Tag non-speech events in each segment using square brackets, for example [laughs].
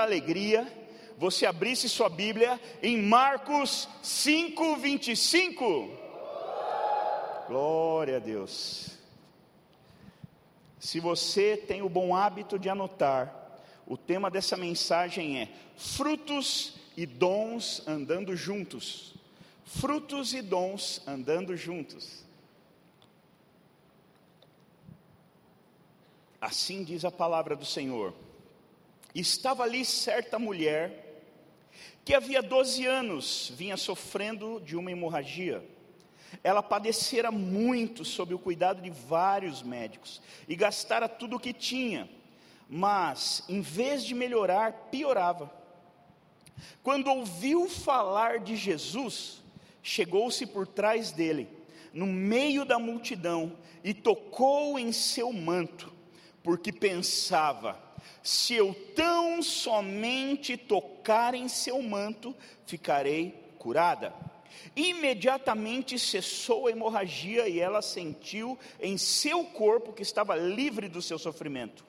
alegria você abrisse sua Bíblia em Marcos 5, 25. Glória a Deus. Se você tem o bom hábito de anotar, o tema dessa mensagem é frutos e dons andando juntos. Frutos e dons andando juntos. Assim diz a palavra do Senhor. Estava ali certa mulher que havia 12 anos vinha sofrendo de uma hemorragia. Ela padecera muito sob o cuidado de vários médicos e gastara tudo o que tinha, mas em vez de melhorar, piorava. Quando ouviu falar de Jesus, chegou-se por trás dele, no meio da multidão, e tocou em seu manto, porque pensava: se eu tão somente tocar em seu manto, ficarei curada. Imediatamente cessou a hemorragia e ela sentiu em seu corpo que estava livre do seu sofrimento.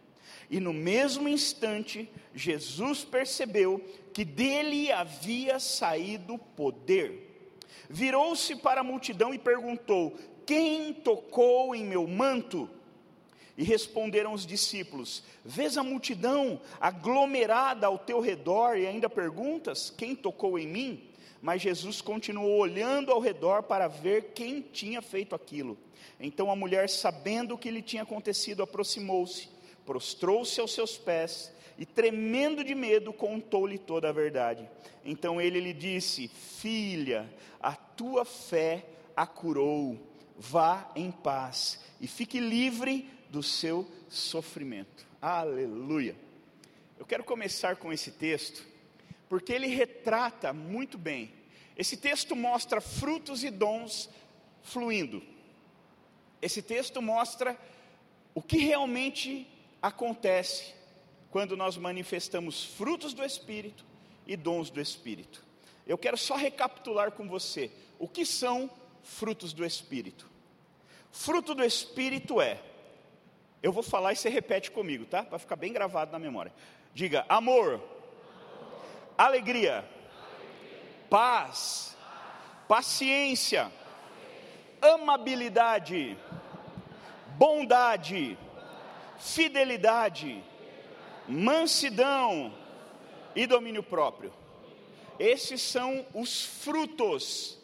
E no mesmo instante, Jesus percebeu que dele havia saído poder. Virou-se para a multidão e perguntou: Quem tocou em meu manto? E responderam os discípulos: Vês a multidão aglomerada ao teu redor e ainda perguntas: Quem tocou em mim? Mas Jesus continuou olhando ao redor para ver quem tinha feito aquilo. Então a mulher, sabendo o que lhe tinha acontecido, aproximou-se, prostrou-se aos seus pés e, tremendo de medo, contou-lhe toda a verdade. Então ele lhe disse: Filha, a tua fé a curou. Vá em paz e fique livre do seu sofrimento. Aleluia. Eu quero começar com esse texto porque ele retrata muito bem. Esse texto mostra frutos e dons fluindo. Esse texto mostra o que realmente acontece quando nós manifestamos frutos do Espírito e dons do Espírito. Eu quero só recapitular com você o que são frutos do Espírito. Fruto do Espírito é, eu vou falar e você repete comigo, tá? Para ficar bem gravado na memória. Diga amor, alegria, paz, paciência, amabilidade, bondade, fidelidade, mansidão. E domínio próprio. Esses são os frutos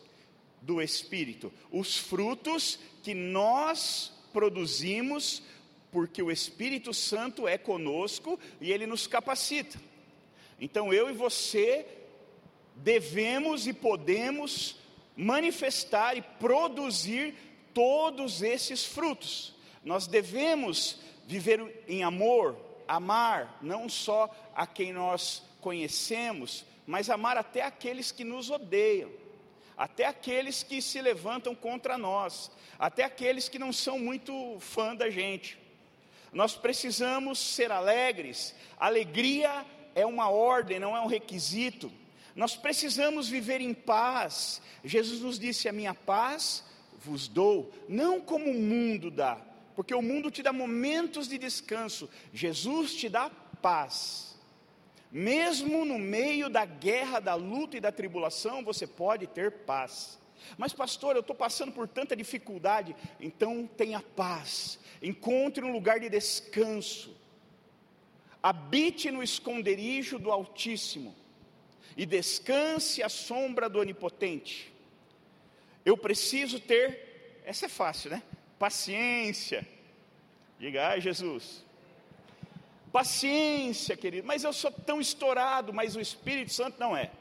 do Espírito, os frutos que nós produzimos, porque o Espírito Santo é conosco e ele nos capacita. Então eu e você devemos e podemos manifestar e produzir todos esses frutos. Nós devemos viver em amor, amar não só a quem nós conhecemos, mas amar até aqueles que nos odeiam, até aqueles que se levantam contra nós, até aqueles que não são muito fã da gente. Nós precisamos ser alegres, alegria é uma ordem, não é um requisito. Nós precisamos viver em paz. Jesus nos disse: A minha paz vos dou, não como o mundo dá, porque o mundo te dá momentos de descanso, Jesus te dá paz. Mesmo no meio da guerra, da luta e da tribulação, você pode ter paz. Mas, pastor, eu estou passando por tanta dificuldade, então tenha paz, encontre um lugar de descanso habite no esconderijo do Altíssimo e descanse à sombra do Onipotente. Eu preciso ter, essa é fácil, né? Paciência. Diga, ai Jesus. Paciência, querido, mas eu sou tão estourado, mas o Espírito Santo não é.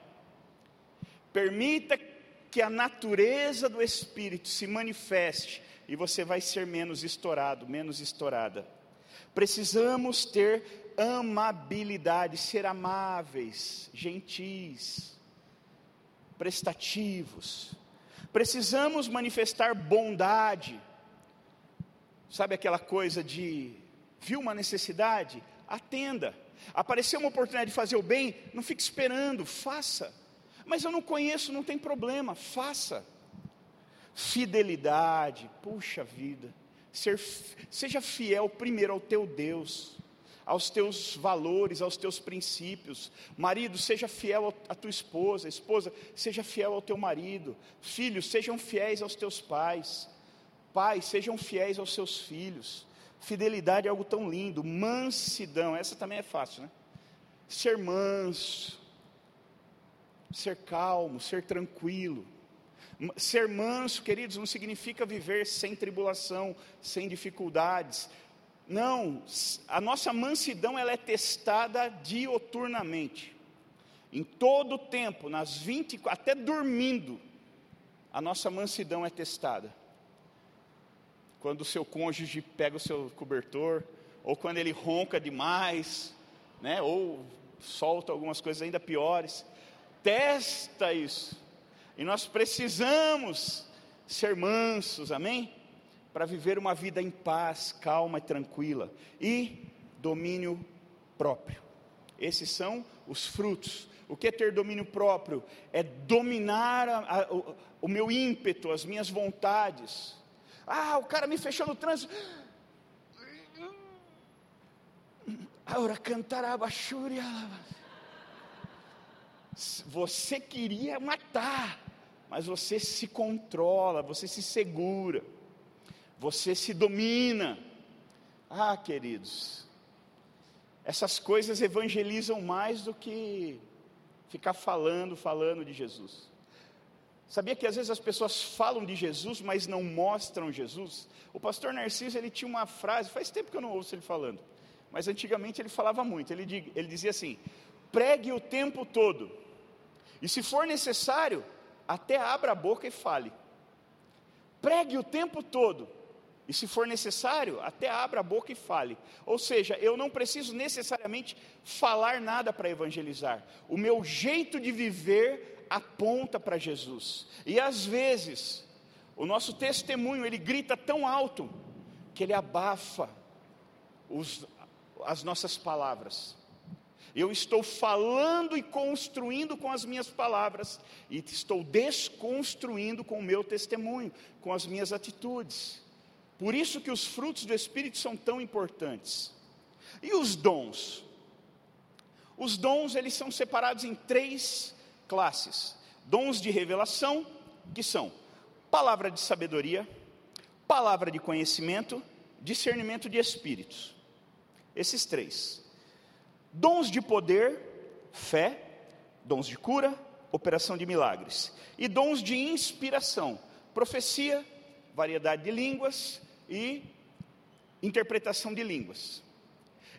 Permita que a natureza do Espírito se manifeste e você vai ser menos estourado, menos estourada. Precisamos ter amabilidade, ser amáveis, gentis, prestativos. Precisamos manifestar bondade. Sabe aquela coisa de viu uma necessidade? Atenda. Apareceu uma oportunidade de fazer o bem, não fique esperando, faça. Mas eu não conheço, não tem problema, faça. Fidelidade, puxa vida. Ser, seja fiel primeiro ao teu Deus aos teus valores, aos teus princípios. Marido, seja fiel à tua esposa, esposa, seja fiel ao teu marido. Filhos, sejam fiéis aos teus pais. Pais, sejam fiéis aos seus filhos. Fidelidade é algo tão lindo. Mansidão, essa também é fácil, né? Ser manso, ser calmo, ser tranquilo. Ser manso, queridos, não significa viver sem tribulação, sem dificuldades. Não, a nossa mansidão ela é testada dioturnamente. Em todo o tempo, nas 20, até dormindo, a nossa mansidão é testada. Quando o seu cônjuge pega o seu cobertor, ou quando ele ronca demais, né, ou solta algumas coisas ainda piores, testa isso. E nós precisamos ser mansos, amém? para viver uma vida em paz, calma e tranquila e domínio próprio. Esses são os frutos. O que é ter domínio próprio? É dominar a, a, o, o meu ímpeto, as minhas vontades. Ah, o cara me fechou no trânsito. Agora cantará baixúria. Você queria matar, mas você se controla, você se segura você se domina. Ah, queridos, essas coisas evangelizam mais do que ficar falando, falando de Jesus. Sabia que às vezes as pessoas falam de Jesus, mas não mostram Jesus? O pastor Narciso, ele tinha uma frase, faz tempo que eu não ouço ele falando, mas antigamente ele falava muito, ele, ele dizia assim, pregue o tempo todo, e se for necessário, até abra a boca e fale. Pregue o tempo todo, e se for necessário, até abra a boca e fale. Ou seja, eu não preciso necessariamente falar nada para evangelizar. O meu jeito de viver aponta para Jesus. E às vezes, o nosso testemunho, ele grita tão alto que ele abafa os, as nossas palavras. Eu estou falando e construindo com as minhas palavras, e estou desconstruindo com o meu testemunho, com as minhas atitudes. Por isso que os frutos do Espírito são tão importantes. E os dons? Os dons, eles são separados em três classes. Dons de revelação, que são palavra de sabedoria, palavra de conhecimento, discernimento de espíritos. Esses três. Dons de poder, fé, dons de cura, operação de milagres. E dons de inspiração, profecia, variedade de línguas, e interpretação de línguas.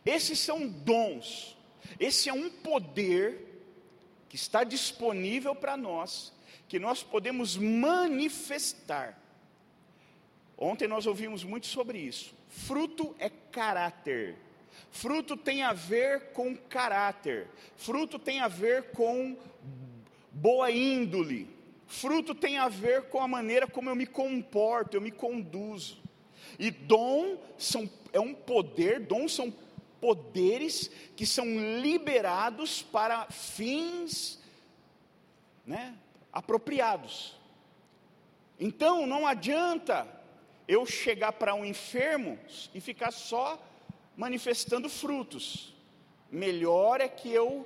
Esses são dons, esse é um poder que está disponível para nós, que nós podemos manifestar. Ontem nós ouvimos muito sobre isso. Fruto é caráter. Fruto tem a ver com caráter. Fruto tem a ver com boa índole. Fruto tem a ver com a maneira como eu me comporto, eu me conduzo. E dom são, é um poder, dons são poderes que são liberados para fins né, apropriados. Então não adianta eu chegar para um enfermo e ficar só manifestando frutos. Melhor é que eu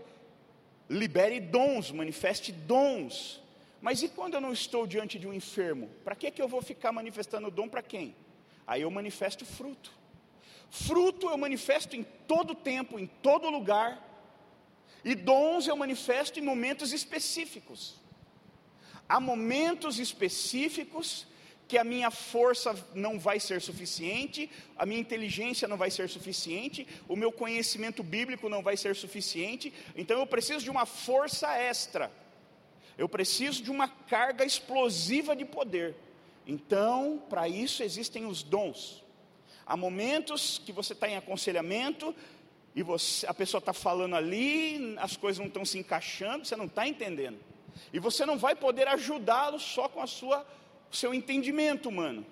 libere dons, manifeste dons. Mas e quando eu não estou diante de um enfermo? Para que, que eu vou ficar manifestando dom para quem? Aí eu manifesto fruto. Fruto eu manifesto em todo tempo, em todo lugar. E dons eu manifesto em momentos específicos. Há momentos específicos que a minha força não vai ser suficiente, a minha inteligência não vai ser suficiente, o meu conhecimento bíblico não vai ser suficiente, então eu preciso de uma força extra. Eu preciso de uma carga explosiva de poder. Então, para isso existem os dons. Há momentos que você está em aconselhamento e você, a pessoa está falando ali, as coisas não estão se encaixando, você não está entendendo. E você não vai poder ajudá-lo só com a sua, o seu entendimento humano.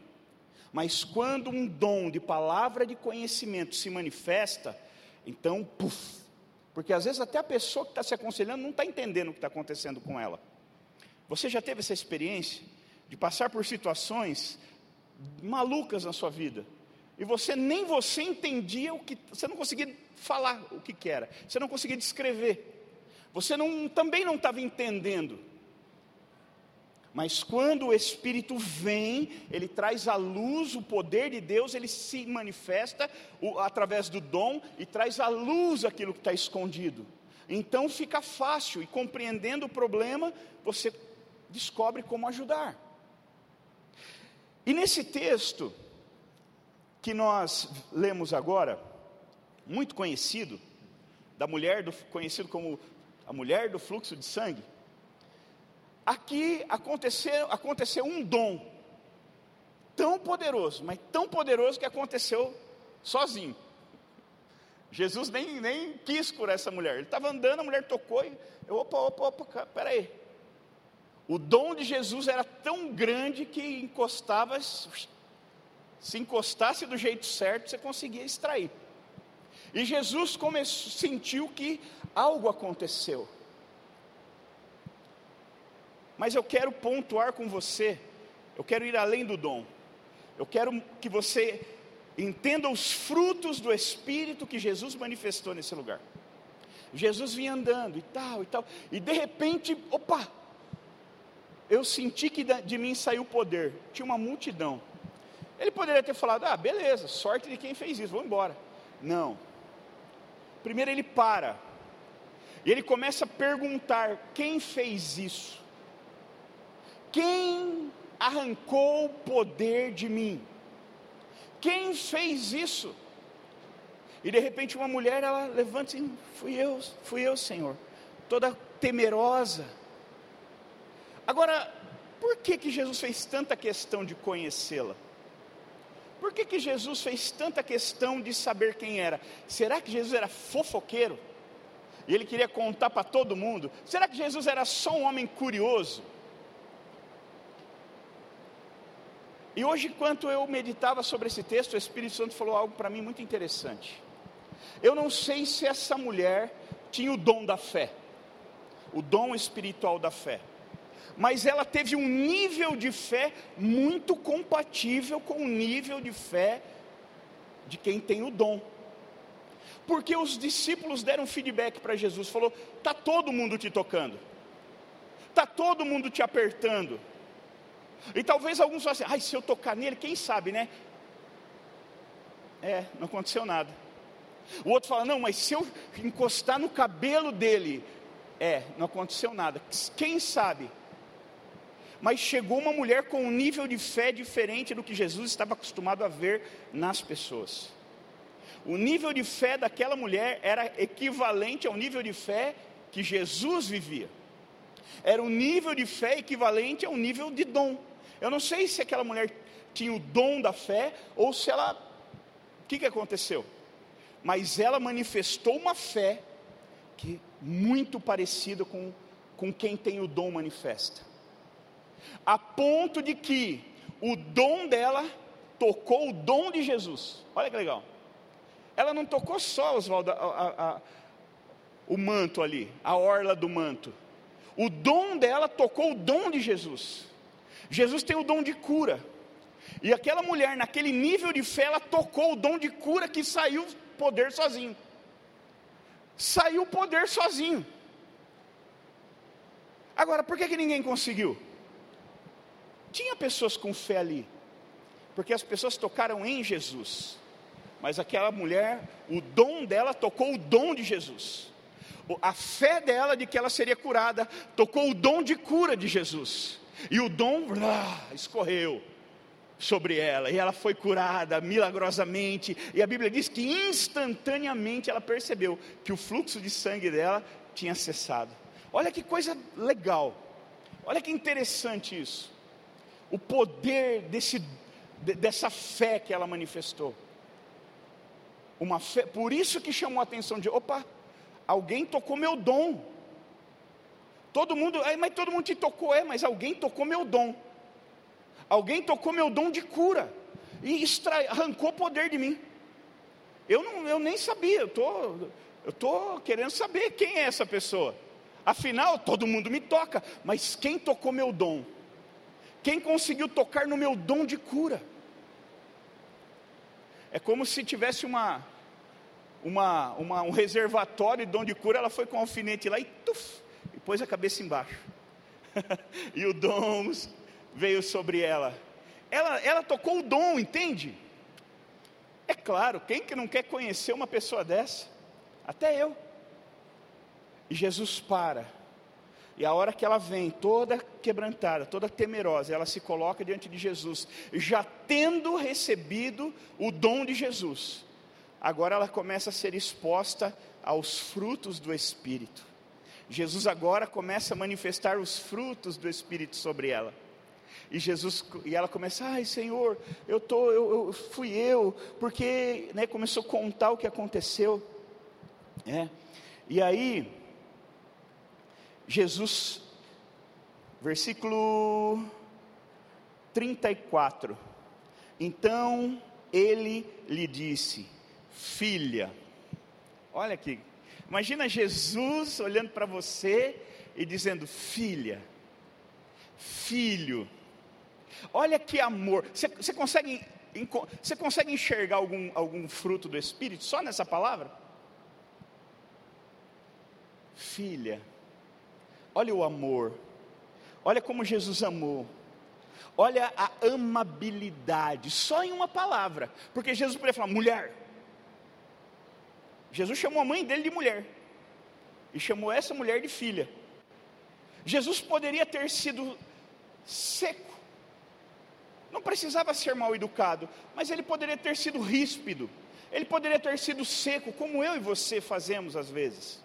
Mas quando um dom de palavra de conhecimento se manifesta, então, puf, porque às vezes até a pessoa que está se aconselhando não está entendendo o que está acontecendo com ela. Você já teve essa experiência? de passar por situações malucas na sua vida. e você nem você entendia o que, você não conseguia falar o que, que era, você não conseguia descrever, você não, também não estava entendendo. Mas quando o Espírito vem, ele traz à luz o poder de Deus, ele se manifesta através do dom e traz à luz aquilo que está escondido. Então fica fácil e compreendendo o problema, você descobre como ajudar. E nesse texto que nós lemos agora, muito conhecido, da mulher do, conhecido como a mulher do fluxo de sangue, aqui aconteceu, aconteceu um dom tão poderoso, mas tão poderoso que aconteceu sozinho. Jesus nem, nem quis curar essa mulher. Ele estava andando, a mulher tocou e eu, opa, opa, opa, peraí. O dom de Jesus era tão grande que encostava, se encostasse do jeito certo, você conseguia extrair. E Jesus sentiu que algo aconteceu. Mas eu quero pontuar com você, eu quero ir além do dom. Eu quero que você entenda os frutos do Espírito que Jesus manifestou nesse lugar. Jesus vinha andando e tal e tal, e de repente, opa, eu senti que de mim saiu poder. Tinha uma multidão. Ele poderia ter falado: ah, beleza, sorte de quem fez isso, vou embora. Não. Primeiro ele para, e ele começa a perguntar: quem fez isso? Quem arrancou o poder de mim? Quem fez isso? E de repente uma mulher, ela levanta e fui eu, fui eu, Senhor, toda temerosa. Agora, por que que Jesus fez tanta questão de conhecê-la? Por que que Jesus fez tanta questão de saber quem era? Será que Jesus era fofoqueiro? E ele queria contar para todo mundo? Será que Jesus era só um homem curioso? E hoje, enquanto eu meditava sobre esse texto, o Espírito Santo falou algo para mim muito interessante. Eu não sei se essa mulher tinha o dom da fé, o dom espiritual da fé, mas ela teve um nível de fé muito compatível com o nível de fé de quem tem o dom. Porque os discípulos deram feedback para Jesus, falou: "Tá todo mundo te tocando. Tá todo mundo te apertando e talvez alguns falem assim, ai, se eu tocar nele, quem sabe, né? É, não aconteceu nada. O outro fala, não, mas se eu encostar no cabelo dele, é, não aconteceu nada. Quem sabe? Mas chegou uma mulher com um nível de fé diferente do que Jesus estava acostumado a ver nas pessoas. O nível de fé daquela mulher era equivalente ao nível de fé que Jesus vivia. Era um nível de fé equivalente ao nível de dom. Eu não sei se aquela mulher tinha o dom da fé ou se ela. O que, que aconteceu? Mas ela manifestou uma fé que muito parecida com, com quem tem o dom manifesta. A ponto de que o dom dela tocou o dom de Jesus. Olha que legal. Ela não tocou só, a, a, a, o manto ali, a orla do manto. O dom dela tocou o dom de Jesus. Jesus tem o dom de cura. E aquela mulher, naquele nível de fé, ela tocou o dom de cura que saiu poder sozinho. Saiu poder sozinho. Agora, por que, que ninguém conseguiu? Tinha pessoas com fé ali, porque as pessoas tocaram em Jesus, mas aquela mulher, o dom dela tocou o dom de Jesus, a fé dela de que ela seria curada, tocou o dom de cura de Jesus. E o dom escorreu sobre ela, e ela foi curada milagrosamente. E a Bíblia diz que instantaneamente ela percebeu que o fluxo de sangue dela tinha cessado. Olha que coisa legal, olha que interessante isso. O poder desse, dessa fé que ela manifestou. Uma fé, por isso que chamou a atenção de: opa, alguém tocou meu dom. Todo mundo, mas todo mundo te tocou, é, mas alguém tocou meu dom. Alguém tocou meu dom de cura e extrai, arrancou poder de mim. Eu, não, eu nem sabia, eu tô, estou querendo saber quem é essa pessoa. Afinal, todo mundo me toca, mas quem tocou meu dom? Quem conseguiu tocar no meu dom de cura? É como se tivesse uma, uma, uma, um reservatório de onde cura, ela foi com um alfinete lá e, tuf, pôs a cabeça embaixo. [laughs] e o dom veio sobre ela. ela. Ela tocou o dom, entende? É claro, quem que não quer conhecer uma pessoa dessa? Até eu. E Jesus para. E a hora que ela vem, toda quebrantada, toda temerosa, ela se coloca diante de Jesus, já tendo recebido o dom de Jesus. Agora ela começa a ser exposta aos frutos do Espírito. Jesus agora começa a manifestar os frutos do Espírito sobre ela. E Jesus e ela começa, ai Senhor, eu tô, eu, eu fui eu, porque né, começou a contar o que aconteceu. É. E aí, Jesus, versículo 34. Então ele lhe disse: Filha, olha aqui, imagina Jesus olhando para você e dizendo: Filha, filho, olha que amor. Você, você consegue, você consegue enxergar algum, algum fruto do Espírito só nessa palavra? Filha, Olha o amor. Olha como Jesus amou. Olha a amabilidade, só em uma palavra. Porque Jesus poderia falar, mulher. Jesus chamou a mãe dele de mulher. E chamou essa mulher de filha. Jesus poderia ter sido seco. Não precisava ser mal educado, mas ele poderia ter sido ríspido. Ele poderia ter sido seco, como eu e você fazemos às vezes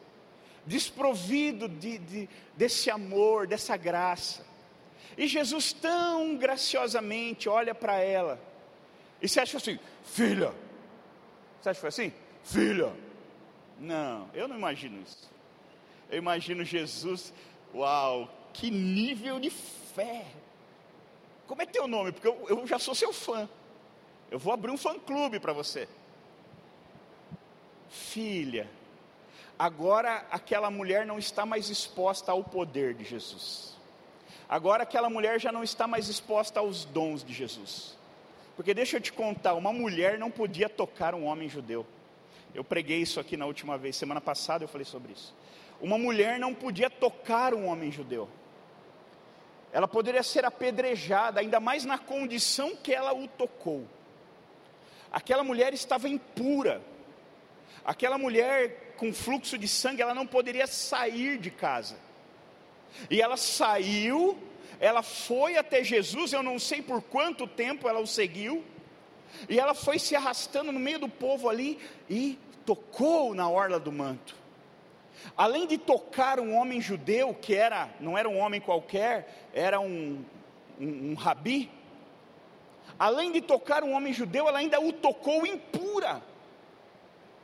desprovido de, de, desse amor, dessa graça. E Jesus tão graciosamente olha para ela. E você acha assim, filha? Você acha que foi assim? Filha? Não, eu não imagino isso. Eu imagino Jesus, uau, que nível de fé. Como é teu nome? Porque eu, eu já sou seu fã. Eu vou abrir um fã-clube para você. Filha, agora aquela mulher não está mais exposta ao poder de Jesus. Agora aquela mulher já não está mais exposta aos dons de Jesus. Porque deixa eu te contar, uma mulher não podia tocar um homem judeu. Eu preguei isso aqui na última vez, semana passada eu falei sobre isso. Uma mulher não podia tocar um homem judeu. Ela poderia ser apedrejada, ainda mais na condição que ela o tocou. Aquela mulher estava impura. Aquela mulher com fluxo de sangue, ela não poderia sair de casa. E ela saiu, ela foi até Jesus, eu não sei por quanto tempo ela o seguiu, e ela foi se arrastando no meio do povo ali e tocou na orla do manto. Além de tocar um homem judeu, que era, não era um homem qualquer, era um, um, um rabi, além de tocar um homem judeu, ela ainda o tocou impura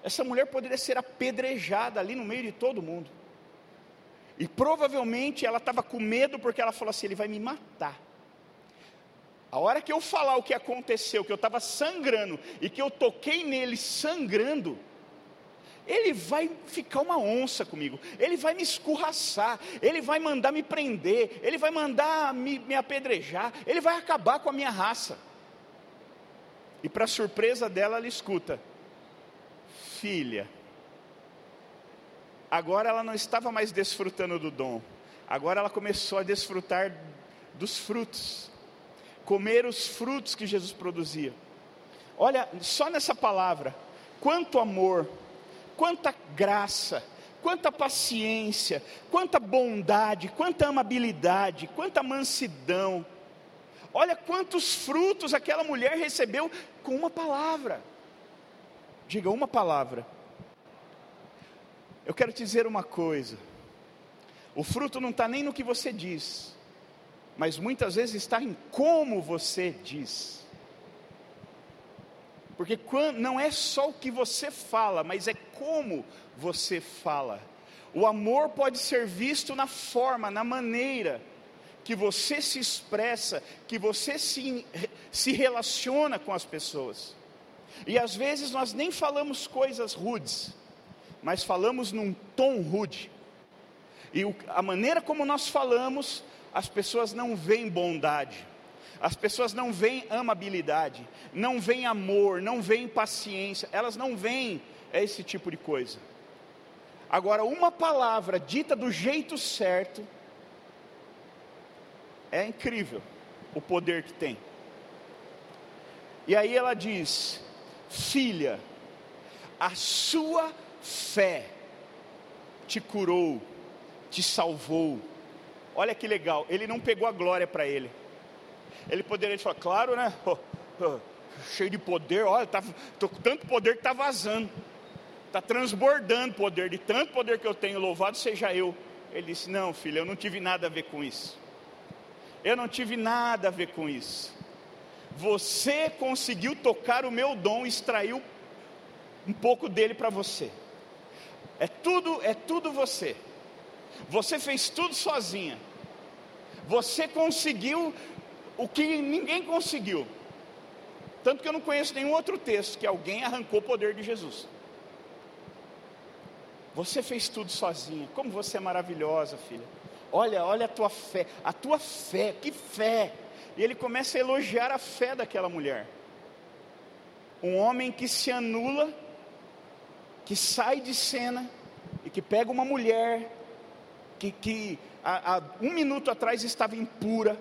essa mulher poderia ser apedrejada ali no meio de todo mundo. E provavelmente ela estava com medo porque ela falou assim: ele vai me matar. A hora que eu falar o que aconteceu, que eu estava sangrando e que eu toquei nele sangrando, ele vai ficar uma onça comigo, ele vai me escorraçar, ele vai mandar me prender, ele vai mandar me, me apedrejar, ele vai acabar com a minha raça. E para surpresa dela, ela escuta: filha. Agora ela não estava mais desfrutando do dom, agora ela começou a desfrutar dos frutos, comer os frutos que Jesus produzia. Olha, só nessa palavra, quanto amor, quanta graça, quanta paciência, quanta bondade, quanta amabilidade, quanta mansidão. Olha quantos frutos aquela mulher recebeu com uma palavra. Diga uma palavra. Eu quero te dizer uma coisa. O fruto não está nem no que você diz, mas muitas vezes está em como você diz. Porque não é só o que você fala, mas é como você fala. O amor pode ser visto na forma, na maneira que você se expressa, que você se, se relaciona com as pessoas. E às vezes nós nem falamos coisas rudes, mas falamos num tom rude. E o, a maneira como nós falamos, as pessoas não veem bondade, As pessoas não veem amabilidade, não veem amor, não veem paciência, elas não veem esse tipo de coisa. Agora, uma palavra dita do jeito certo, é incrível o poder que tem. E aí ela diz: Filha, a sua fé te curou, te salvou. Olha que legal, ele não pegou a glória para ele. Ele poderia falar, claro, né? Oh, oh, cheio de poder, olha, tá, tô com tanto poder que está vazando, está transbordando poder, de tanto poder que eu tenho, louvado seja eu. Ele disse: Não, filho, eu não tive nada a ver com isso. Eu não tive nada a ver com isso. Você conseguiu tocar o meu dom, extraiu um pouco dele para você. É tudo, é tudo você. Você fez tudo sozinha. Você conseguiu o que ninguém conseguiu. Tanto que eu não conheço nenhum outro texto que alguém arrancou o poder de Jesus. Você fez tudo sozinha. Como você é maravilhosa, filha. Olha, olha a tua fé. A tua fé, que fé. E ele começa a elogiar a fé daquela mulher. Um homem que se anula, que sai de cena e que pega uma mulher que, que há, há um minuto atrás estava impura,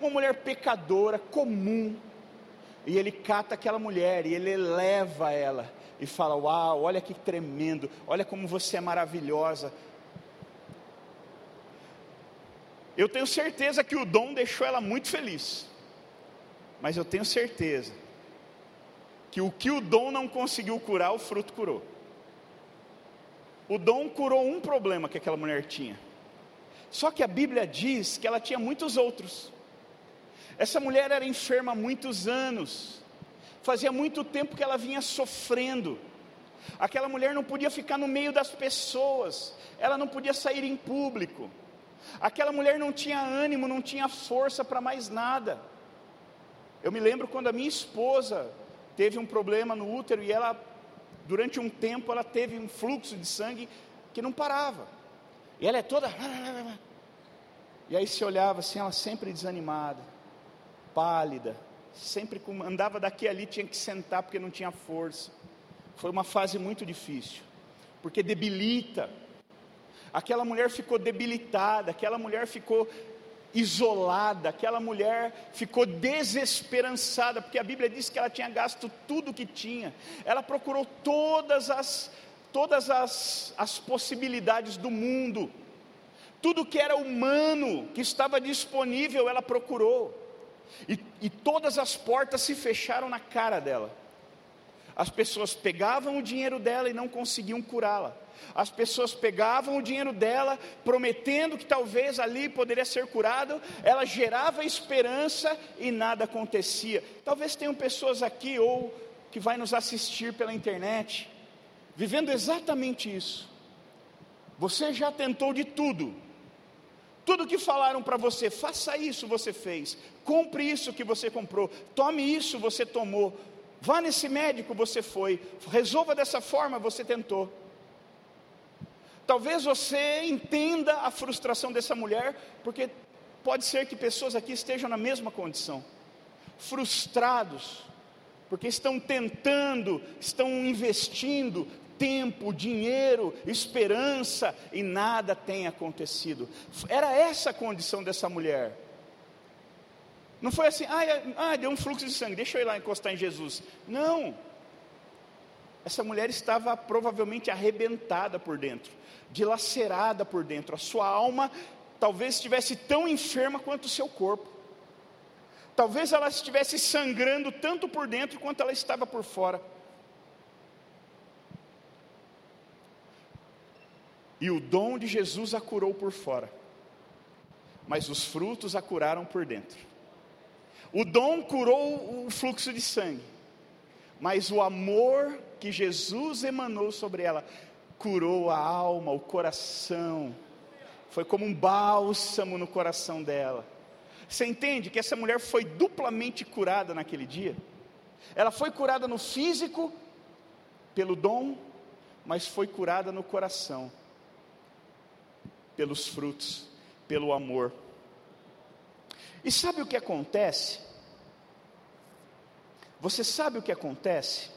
uma mulher pecadora, comum, e ele cata aquela mulher e ele eleva ela e fala: Uau, olha que tremendo, olha como você é maravilhosa. Eu tenho certeza que o dom deixou ela muito feliz, mas eu tenho certeza que o que o dom não conseguiu curar, o fruto curou. O dom curou um problema que aquela mulher tinha. Só que a Bíblia diz que ela tinha muitos outros. Essa mulher era enferma há muitos anos. Fazia muito tempo que ela vinha sofrendo. Aquela mulher não podia ficar no meio das pessoas. Ela não podia sair em público. Aquela mulher não tinha ânimo, não tinha força para mais nada. Eu me lembro quando a minha esposa teve um problema no útero e ela durante um tempo ela teve um fluxo de sangue que não parava. E ela é toda. [laughs] E aí se olhava assim, ela sempre desanimada, pálida, sempre andava daqui ali, tinha que sentar porque não tinha força. Foi uma fase muito difícil, porque debilita. Aquela mulher ficou debilitada, aquela mulher ficou isolada, aquela mulher ficou desesperançada, porque a Bíblia diz que ela tinha gasto tudo que tinha, ela procurou todas as, todas as, as possibilidades do mundo, tudo que era humano, que estava disponível, ela procurou, e, e todas as portas se fecharam na cara dela. As pessoas pegavam o dinheiro dela e não conseguiam curá-la. As pessoas pegavam o dinheiro dela, prometendo que talvez ali poderia ser curado, ela gerava esperança e nada acontecia. Talvez tenham pessoas aqui ou que vai nos assistir pela internet, vivendo exatamente isso. Você já tentou de tudo. Tudo que falaram para você, faça isso, você fez. Compre isso que você comprou. Tome isso, você tomou. Vá nesse médico, você foi. Resolva dessa forma, você tentou. Talvez você entenda a frustração dessa mulher, porque pode ser que pessoas aqui estejam na mesma condição, frustrados, porque estão tentando, estão investindo tempo, dinheiro, esperança e nada tem acontecido. Era essa a condição dessa mulher. Não foi assim, ah, ah, deu um fluxo de sangue, deixa eu ir lá encostar em Jesus. Não. Essa mulher estava provavelmente arrebentada por dentro dilacerada por dentro. A sua alma talvez estivesse tão enferma quanto o seu corpo. Talvez ela estivesse sangrando tanto por dentro quanto ela estava por fora. E o dom de Jesus a curou por fora, mas os frutos a curaram por dentro. O dom curou o fluxo de sangue, mas o amor que Jesus emanou sobre ela curou a alma, o coração. Foi como um bálsamo no coração dela. Você entende que essa mulher foi duplamente curada naquele dia? Ela foi curada no físico, pelo dom, mas foi curada no coração, pelos frutos, pelo amor. E sabe o que acontece? Você sabe o que acontece?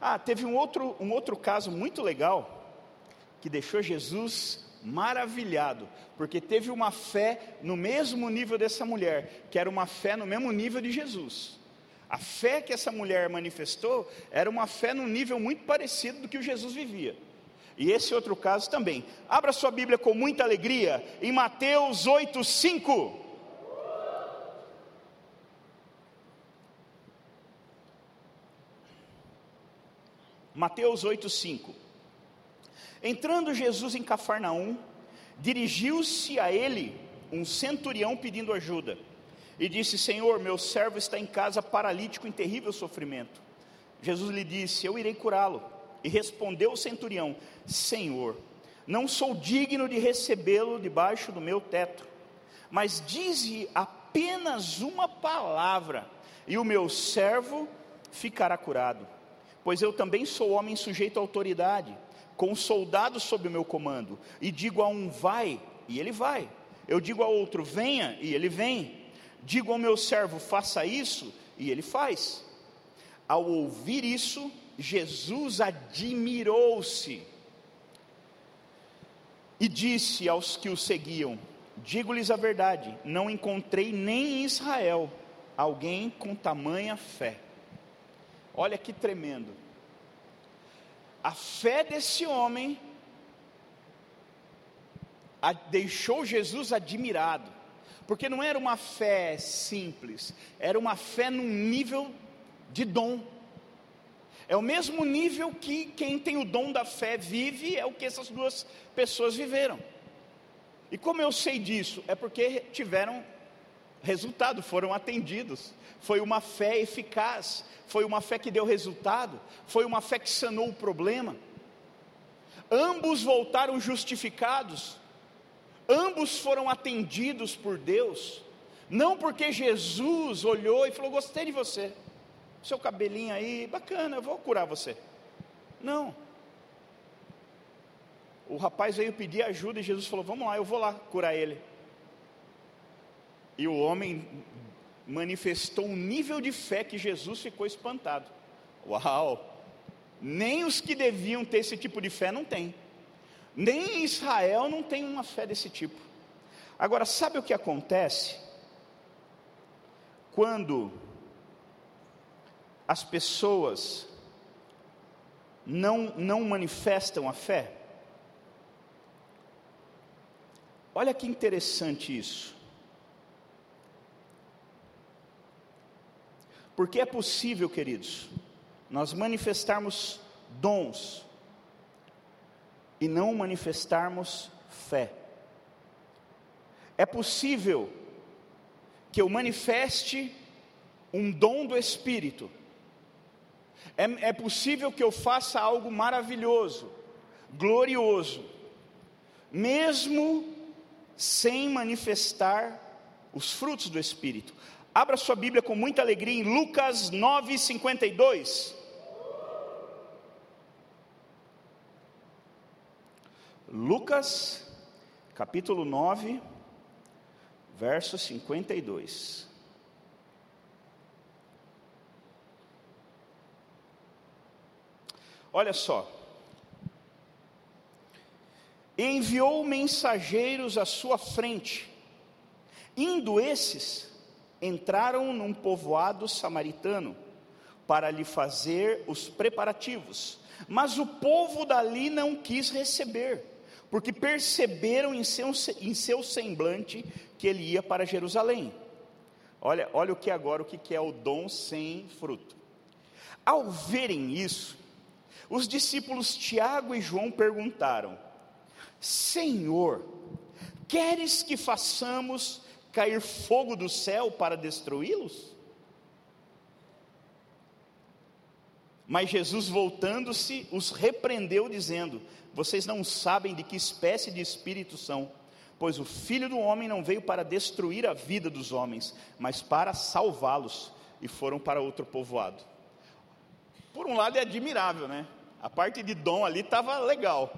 Ah, teve um outro, um outro caso muito legal que deixou Jesus maravilhado, porque teve uma fé no mesmo nível dessa mulher, que era uma fé no mesmo nível de Jesus. A fé que essa mulher manifestou era uma fé num nível muito parecido do que o Jesus vivia. E esse outro caso também. Abra sua Bíblia com muita alegria em Mateus 8, 5. Mateus 8, 5. Entrando Jesus em Cafarnaum, dirigiu-se a ele um centurião pedindo ajuda. E disse: Senhor, meu servo está em casa paralítico em terrível sofrimento. Jesus lhe disse: Eu irei curá-lo. E respondeu o centurião: Senhor, não sou digno de recebê-lo debaixo do meu teto, mas dize apenas uma palavra, e o meu servo ficará curado. Pois eu também sou homem sujeito à autoridade, com soldados sob o meu comando, e digo a um vai, e ele vai. Eu digo ao outro venha, e ele vem. Digo ao meu servo faça isso, e ele faz. Ao ouvir isso, Jesus admirou-se e disse aos que o seguiam: Digo-lhes a verdade, não encontrei nem em Israel alguém com tamanha fé. Olha que tremendo. A fé desse homem a, deixou Jesus admirado, porque não era uma fé simples, era uma fé num nível de dom. É o mesmo nível que quem tem o dom da fé vive, é o que essas duas pessoas viveram. E como eu sei disso? É porque tiveram resultado, foram atendidos. Foi uma fé eficaz, foi uma fé que deu resultado, foi uma fé que sanou o problema. Ambos voltaram justificados, ambos foram atendidos por Deus, não porque Jesus olhou e falou: Gostei de você, seu cabelinho aí, bacana, eu vou curar você. Não. O rapaz veio pedir ajuda e Jesus falou: Vamos lá, eu vou lá curar ele. E o homem manifestou um nível de fé que Jesus ficou espantado. Uau! Nem os que deviam ter esse tipo de fé não têm. Nem Israel não tem uma fé desse tipo. Agora, sabe o que acontece? Quando as pessoas não, não manifestam a fé? Olha que interessante isso. Porque é possível, queridos, nós manifestarmos dons e não manifestarmos fé. É possível que eu manifeste um dom do Espírito. É, é possível que eu faça algo maravilhoso, glorioso, mesmo sem manifestar os frutos do Espírito. Abra sua Bíblia com muita alegria em Lucas 9:52. Lucas, capítulo 9, verso 52. Olha só. Enviou mensageiros à sua frente, indo esses entraram num povoado samaritano para lhe fazer os preparativos. Mas o povo dali não quis receber, porque perceberam em seu, em seu semblante que ele ia para Jerusalém. Olha, olha o que agora, o que é o dom sem fruto. Ao verem isso, os discípulos Tiago e João perguntaram: Senhor, queres que façamos cair fogo do céu para destruí-los? Mas Jesus, voltando-se, os repreendeu, dizendo: Vocês não sabem de que espécie de espírito são, pois o filho do homem não veio para destruir a vida dos homens, mas para salvá-los. E foram para outro povoado. Por um lado é admirável, né? A parte de dom ali estava legal.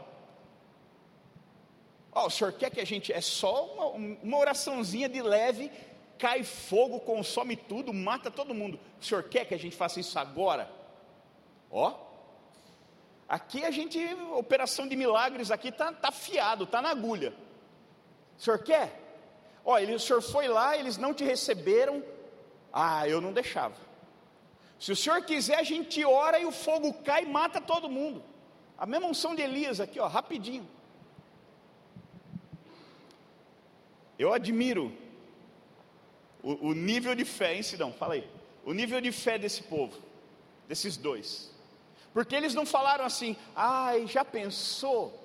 Ó, o senhor quer que a gente. É só uma, uma oraçãozinha de leve, cai fogo, consome tudo, mata todo mundo. O senhor quer que a gente faça isso agora? Ó, aqui a gente, operação de milagres aqui tá, tá fiado, tá na agulha. O senhor quer? Ó, o senhor foi lá, eles não te receberam. Ah, eu não deixava. Se o senhor quiser, a gente ora e o fogo cai e mata todo mundo. A mesma unção de Elias aqui, ó, rapidinho. Eu admiro o, o nível de fé, hein, Sidão? Fala aí. O nível de fé desse povo, desses dois. Porque eles não falaram assim, ai, já pensou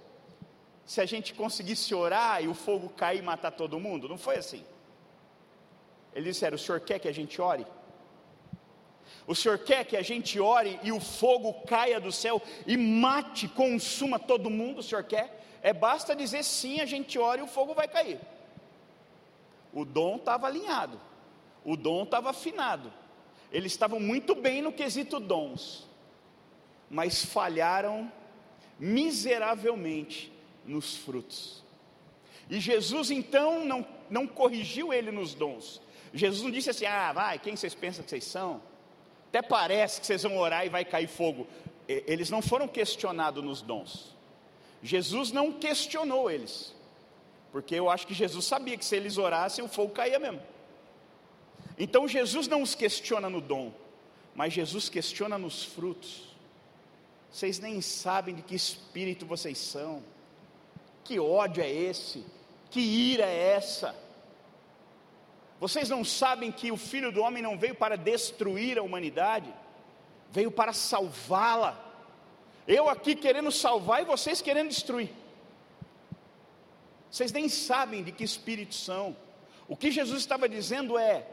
se a gente conseguisse orar e o fogo cair e matar todo mundo? Não foi assim. Eles disseram: o senhor quer que a gente ore? O senhor quer que a gente ore e o fogo caia do céu e mate, consuma todo mundo? O senhor quer? É basta dizer sim, a gente ora e o fogo vai cair. O dom estava alinhado, o dom estava afinado. Eles estavam muito bem no quesito dons, mas falharam miseravelmente nos frutos. E Jesus então não, não corrigiu ele nos dons. Jesus não disse assim: ah, vai, quem vocês pensam que vocês são? Até parece que vocês vão orar e vai cair fogo. Eles não foram questionados nos dons. Jesus não questionou eles. Porque eu acho que Jesus sabia que se eles orassem, o fogo caía mesmo. Então Jesus não os questiona no dom, mas Jesus questiona nos frutos. Vocês nem sabem de que espírito vocês são. Que ódio é esse? Que ira é essa? Vocês não sabem que o Filho do Homem não veio para destruir a humanidade, veio para salvá-la. Eu aqui querendo salvar e vocês querendo destruir. Vocês nem sabem de que espírito são. O que Jesus estava dizendo é: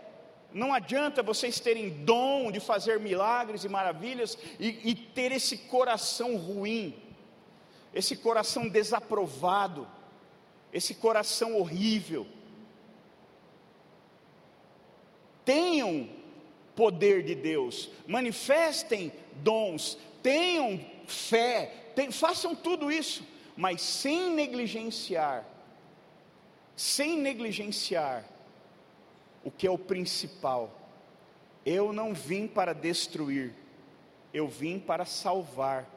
não adianta vocês terem dom de fazer milagres e maravilhas e, e ter esse coração ruim, esse coração desaprovado, esse coração horrível. Tenham poder de Deus, manifestem dons, tenham fé, façam tudo isso, mas sem negligenciar sem negligenciar o que é o principal. Eu não vim para destruir, eu vim para salvar.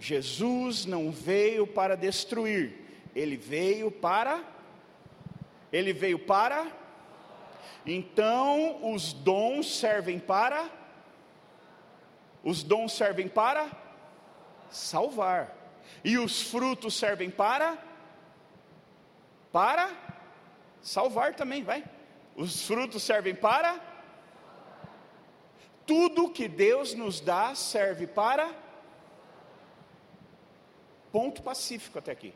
Jesus não veio para destruir, ele veio para ele veio para? Então, os dons servem para? Os dons servem para? Salvar. E os frutos servem para? Para? Salvar também, vai. Os frutos servem para? Tudo que Deus nos dá serve para? Ponto pacífico até aqui.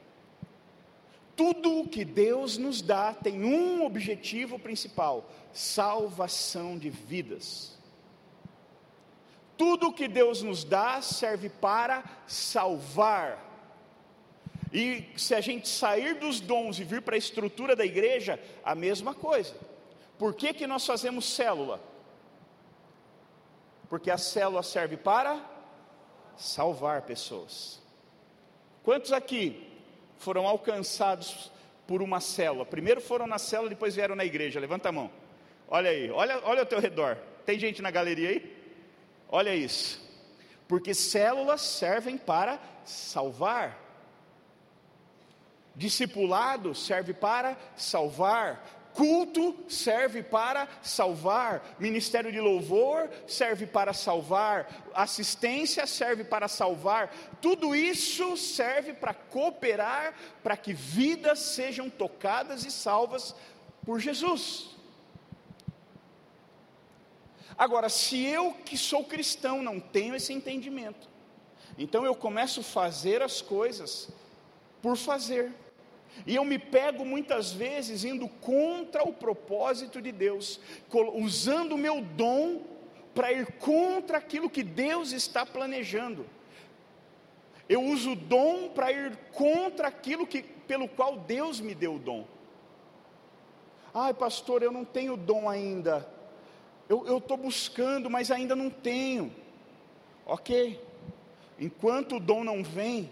Tudo o que Deus nos dá tem um objetivo principal: salvação de vidas. Tudo o que Deus nos dá serve para salvar e se a gente sair dos dons e vir para a estrutura da igreja, a mesma coisa. Por que, que nós fazemos célula? Porque a célula serve para salvar pessoas. Quantos aqui foram alcançados por uma célula? Primeiro foram na célula, depois vieram na igreja. Levanta a mão. Olha aí, olha, olha ao teu redor. Tem gente na galeria aí? Olha isso. Porque células servem para salvar. Discipulado serve para salvar, culto serve para salvar, ministério de louvor serve para salvar, assistência serve para salvar, tudo isso serve para cooperar para que vidas sejam tocadas e salvas por Jesus. Agora, se eu que sou cristão não tenho esse entendimento, então eu começo a fazer as coisas por fazer. E eu me pego muitas vezes indo contra o propósito de Deus, usando o meu dom para ir contra aquilo que Deus está planejando. Eu uso o dom para ir contra aquilo que, pelo qual Deus me deu o dom. Ai, pastor, eu não tenho dom ainda. Eu estou buscando, mas ainda não tenho. Ok. Enquanto o dom não vem,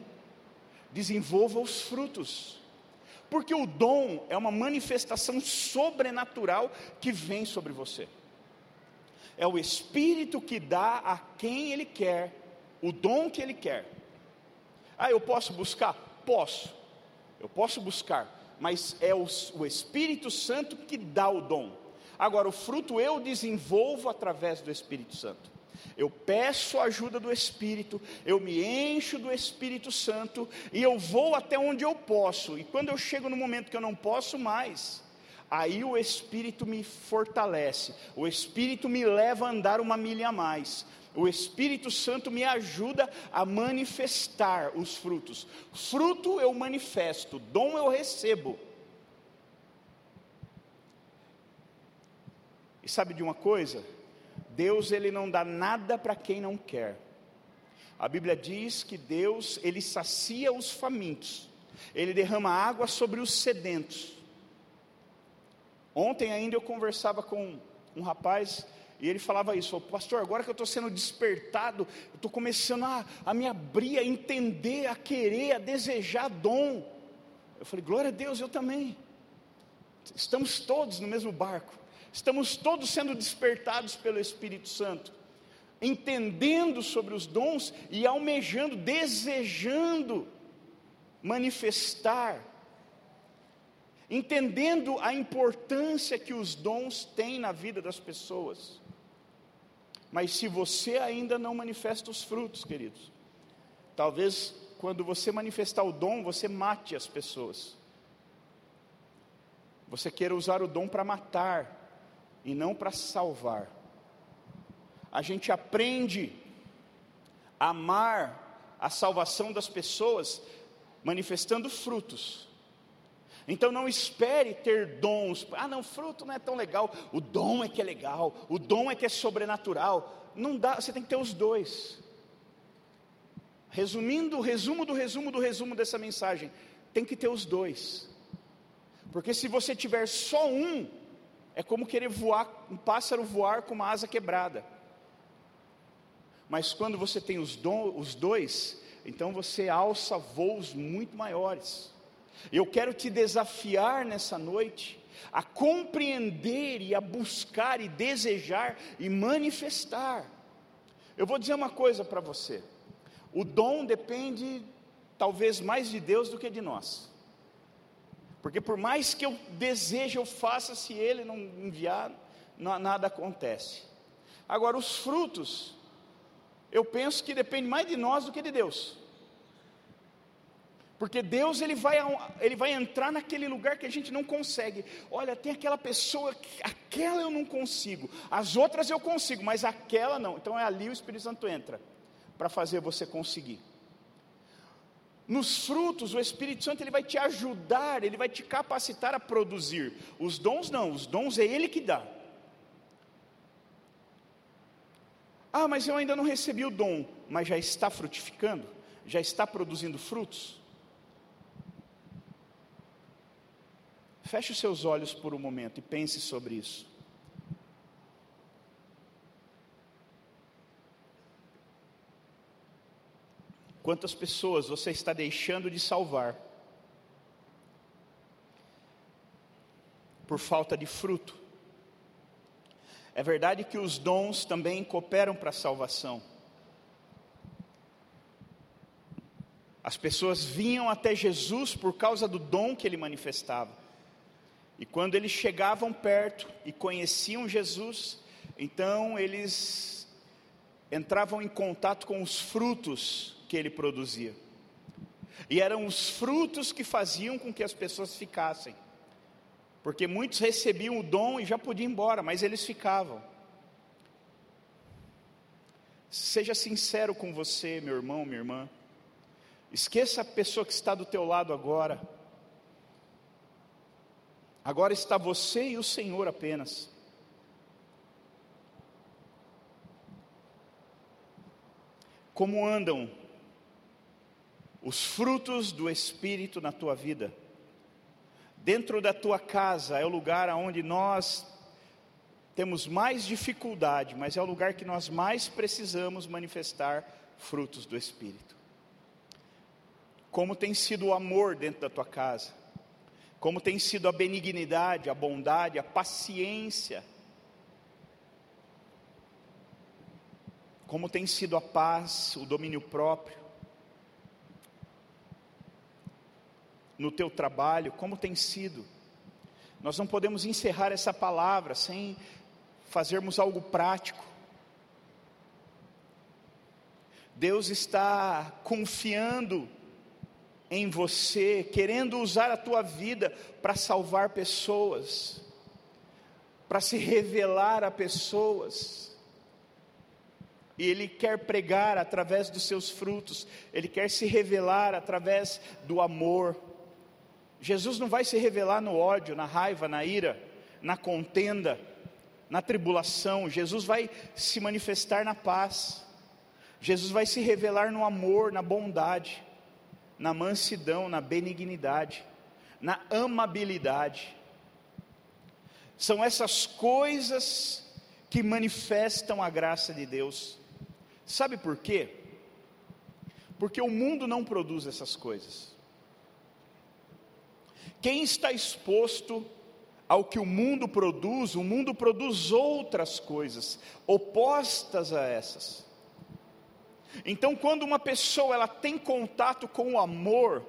desenvolva os frutos. Porque o dom é uma manifestação sobrenatural que vem sobre você. É o Espírito que dá a quem Ele quer, o dom que Ele quer. Ah, eu posso buscar? Posso. Eu posso buscar, mas é o, o Espírito Santo que dá o dom. Agora, o fruto eu desenvolvo através do Espírito Santo. Eu peço a ajuda do Espírito, eu me encho do Espírito Santo e eu vou até onde eu posso. E quando eu chego no momento que eu não posso mais, aí o Espírito me fortalece, o Espírito me leva a andar uma milha a mais. O Espírito Santo me ajuda a manifestar os frutos. Fruto eu manifesto, dom eu recebo. E sabe de uma coisa? Deus ele não dá nada para quem não quer. A Bíblia diz que Deus ele sacia os famintos. Ele derrama água sobre os sedentos. Ontem ainda eu conversava com um rapaz e ele falava isso, pastor, agora que eu estou sendo despertado, eu estou começando a, a me abrir, a entender, a querer, a desejar dom. Eu falei, glória a Deus, eu também. Estamos todos no mesmo barco, estamos todos sendo despertados pelo Espírito Santo, entendendo sobre os dons e almejando, desejando manifestar entendendo a importância que os dons têm na vida das pessoas. Mas se você ainda não manifesta os frutos, queridos, talvez quando você manifestar o dom, você mate as pessoas. Você queira usar o dom para matar e não para salvar. A gente aprende a amar a salvação das pessoas manifestando frutos. Então não espere ter dons. Ah, não, fruto não é tão legal. O dom é que é legal. O dom é que é sobrenatural. Não dá, você tem que ter os dois. Resumindo, o resumo do resumo do resumo dessa mensagem, tem que ter os dois. Porque se você tiver só um, é como querer voar, um pássaro voar com uma asa quebrada. Mas quando você tem os, dom, os dois, então você alça voos muito maiores. Eu quero te desafiar nessa noite a compreender e a buscar e desejar e manifestar. Eu vou dizer uma coisa para você: o dom depende talvez mais de Deus do que de nós. Porque por mais que eu deseje, eu faça, se Ele não enviar, nada acontece. Agora, os frutos, eu penso que depende mais de nós do que de Deus. Porque Deus ele vai, ele vai entrar naquele lugar que a gente não consegue. Olha, tem aquela pessoa, aquela eu não consigo, as outras eu consigo, mas aquela não. Então é ali o Espírito Santo entra para fazer você conseguir. Nos frutos, o Espírito Santo ele vai te ajudar, ele vai te capacitar a produzir. Os dons não, os dons é ele que dá. Ah, mas eu ainda não recebi o dom, mas já está frutificando, já está produzindo frutos. Feche os seus olhos por um momento e pense sobre isso. Quantas pessoas você está deixando de salvar por falta de fruto? É verdade que os dons também cooperam para a salvação. As pessoas vinham até Jesus por causa do dom que ele manifestava. E quando eles chegavam perto e conheciam Jesus, então eles entravam em contato com os frutos que ele produzia. E eram os frutos que faziam com que as pessoas ficassem. Porque muitos recebiam o dom e já podiam ir embora, mas eles ficavam. Seja sincero com você, meu irmão, minha irmã. Esqueça a pessoa que está do teu lado agora. Agora está você e o Senhor apenas. Como andam os frutos do Espírito na tua vida? Dentro da tua casa é o lugar onde nós temos mais dificuldade, mas é o lugar que nós mais precisamos manifestar frutos do Espírito. como tem sido o amor dentro da tua casa, como tem sido a benignidade, a bondade, a paciência, como tem sido a paz, o domínio próprio, no teu trabalho, como tem sido. Nós não podemos encerrar essa palavra sem fazermos algo prático. Deus está confiando em você, querendo usar a tua vida para salvar pessoas, para se revelar a pessoas. E Ele quer pregar através dos seus frutos, Ele quer se revelar através do amor. Jesus não vai se revelar no ódio, na raiva, na ira, na contenda, na tribulação, Jesus vai se manifestar na paz, Jesus vai se revelar no amor, na bondade, na mansidão, na benignidade, na amabilidade. São essas coisas que manifestam a graça de Deus. Sabe por quê? Porque o mundo não produz essas coisas. Quem está exposto ao que o mundo produz, o mundo produz outras coisas opostas a essas. Então, quando uma pessoa ela tem contato com o amor,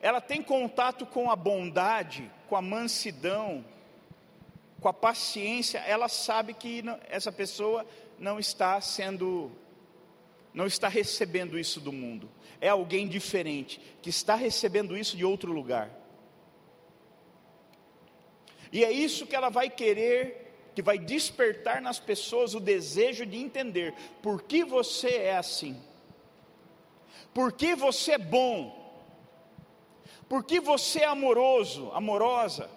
ela tem contato com a bondade, com a mansidão, com a paciência, ela sabe que essa pessoa não está sendo, não está recebendo isso do mundo. É alguém diferente que está recebendo isso de outro lugar. E é isso que ela vai querer, que vai despertar nas pessoas o desejo de entender por que você é assim, por que você é bom, por que você é amoroso, amorosa,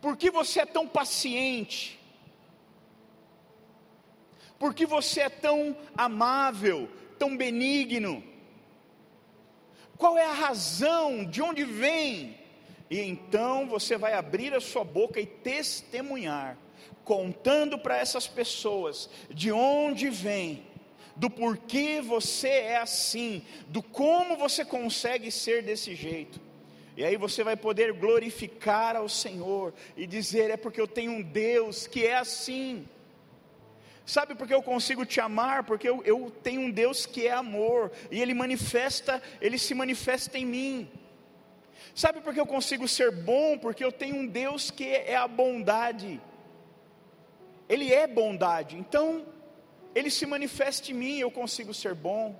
por que você é tão paciente, por que você é tão amável, tão benigno, qual é a razão, de onde vem e então você vai abrir a sua boca e testemunhar, contando para essas pessoas de onde vem, do porquê você é assim, do como você consegue ser desse jeito. E aí você vai poder glorificar ao Senhor e dizer: é porque eu tenho um Deus que é assim. Sabe por que eu consigo te amar? Porque eu, eu tenho um Deus que é amor, e Ele manifesta, Ele se manifesta em mim. Sabe por que eu consigo ser bom? Porque eu tenho um Deus que é a bondade. Ele é bondade. Então, ele se manifesta em mim, eu consigo ser bom.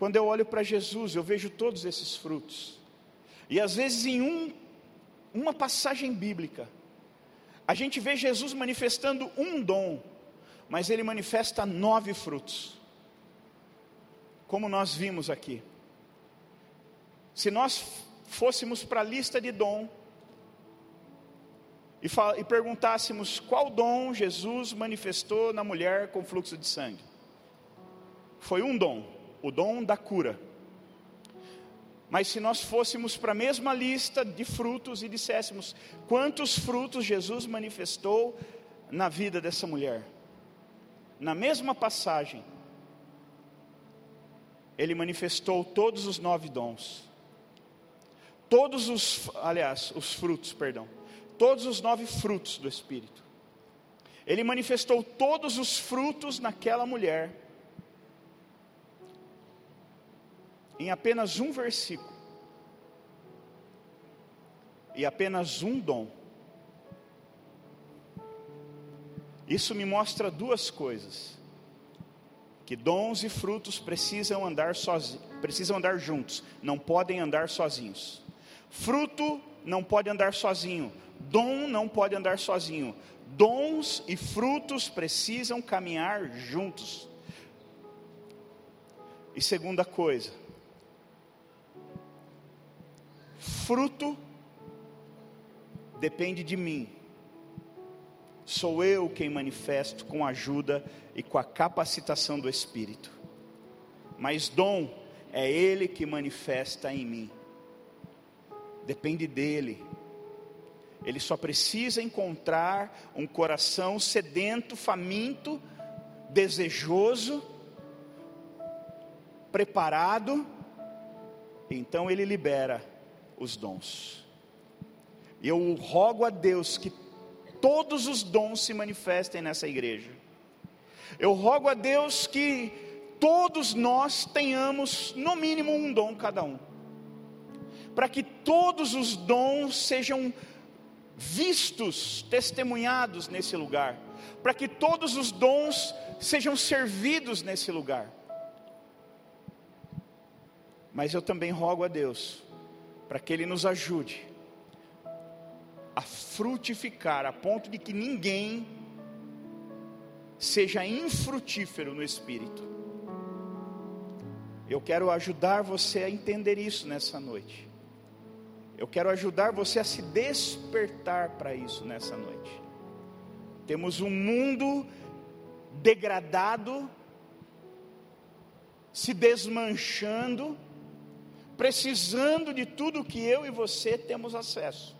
Quando eu olho para Jesus, eu vejo todos esses frutos. E às vezes em um, uma passagem bíblica, a gente vê Jesus manifestando um dom, mas ele manifesta nove frutos. Como nós vimos aqui. Se nós fôssemos para a lista de dom e, e perguntássemos qual dom Jesus manifestou na mulher com fluxo de sangue, foi um dom, o dom da cura. Mas se nós fôssemos para a mesma lista de frutos e disséssemos quantos frutos Jesus manifestou na vida dessa mulher, na mesma passagem, ele manifestou todos os nove dons todos os, aliás, os frutos, perdão, todos os nove frutos do Espírito. Ele manifestou todos os frutos naquela mulher, em apenas um versículo, e apenas um dom. Isso me mostra duas coisas: que dons e frutos precisam andar sozinhos, precisam andar juntos, não podem andar sozinhos. Fruto não pode andar sozinho, dom não pode andar sozinho. Dons e frutos precisam caminhar juntos. E segunda coisa, fruto depende de mim. Sou eu quem manifesto com a ajuda e com a capacitação do Espírito. Mas dom é Ele que manifesta em mim depende dele. Ele só precisa encontrar um coração sedento, faminto, desejoso preparado, então ele libera os dons. Eu rogo a Deus que todos os dons se manifestem nessa igreja. Eu rogo a Deus que todos nós tenhamos no mínimo um dom cada um. Para que todos os dons sejam vistos, testemunhados nesse lugar. Para que todos os dons sejam servidos nesse lugar. Mas eu também rogo a Deus para que Ele nos ajude a frutificar, a ponto de que ninguém seja infrutífero no espírito. Eu quero ajudar você a entender isso nessa noite. Eu quero ajudar você a se despertar para isso nessa noite. Temos um mundo degradado, se desmanchando, precisando de tudo que eu e você temos acesso.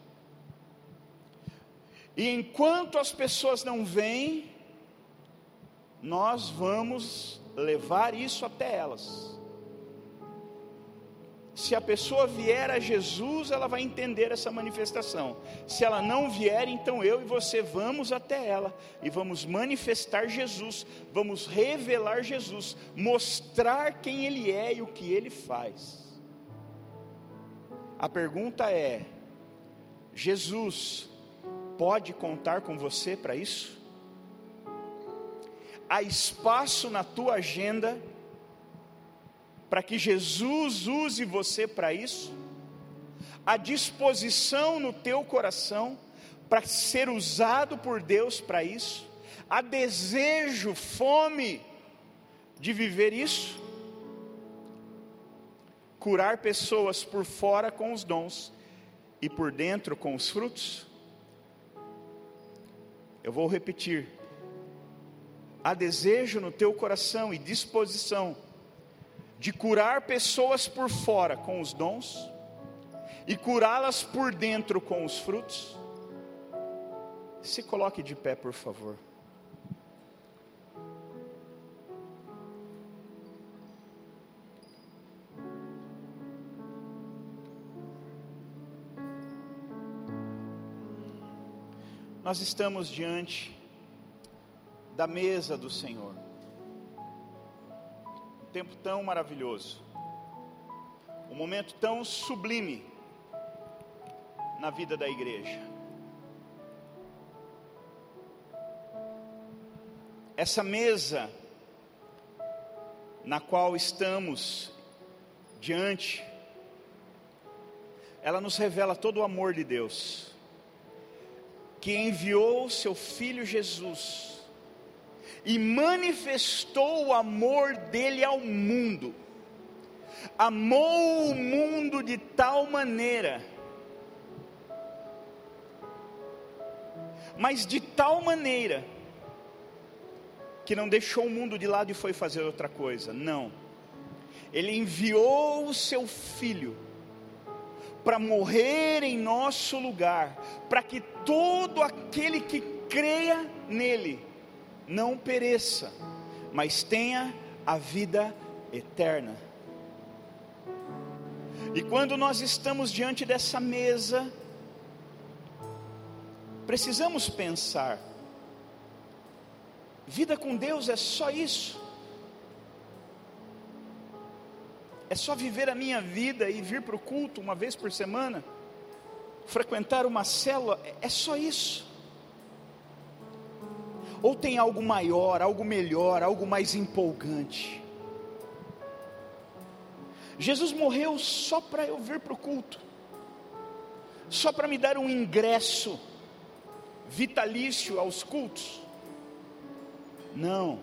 E enquanto as pessoas não vêm, nós vamos levar isso até elas. Se a pessoa vier a Jesus, ela vai entender essa manifestação. Se ela não vier, então eu e você vamos até ela e vamos manifestar Jesus, vamos revelar Jesus, mostrar quem Ele é e o que Ele faz. A pergunta é: Jesus pode contar com você para isso? Há espaço na tua agenda para que Jesus use você para isso? Há disposição no teu coração para ser usado por Deus para isso? Há desejo, fome de viver isso? Curar pessoas por fora com os dons e por dentro com os frutos? Eu vou repetir. Há desejo no teu coração e disposição de curar pessoas por fora com os dons e curá-las por dentro com os frutos? Se coloque de pé, por favor. nós estamos diante da mesa do Senhor. Tempo tão maravilhoso, um momento tão sublime na vida da igreja. Essa mesa na qual estamos diante, ela nos revela todo o amor de Deus que enviou seu filho Jesus e manifestou o amor dele ao mundo. Amou o mundo de tal maneira, mas de tal maneira, que não deixou o mundo de lado e foi fazer outra coisa. Não. Ele enviou o seu filho para morrer em nosso lugar, para que todo aquele que creia nele não pereça, mas tenha a vida eterna. E quando nós estamos diante dessa mesa, precisamos pensar: vida com Deus é só isso? É só viver a minha vida e vir para o culto uma vez por semana? Frequentar uma célula? É só isso? Ou tem algo maior, algo melhor, algo mais empolgante? Jesus morreu só para eu vir para o culto, só para me dar um ingresso vitalício aos cultos? Não.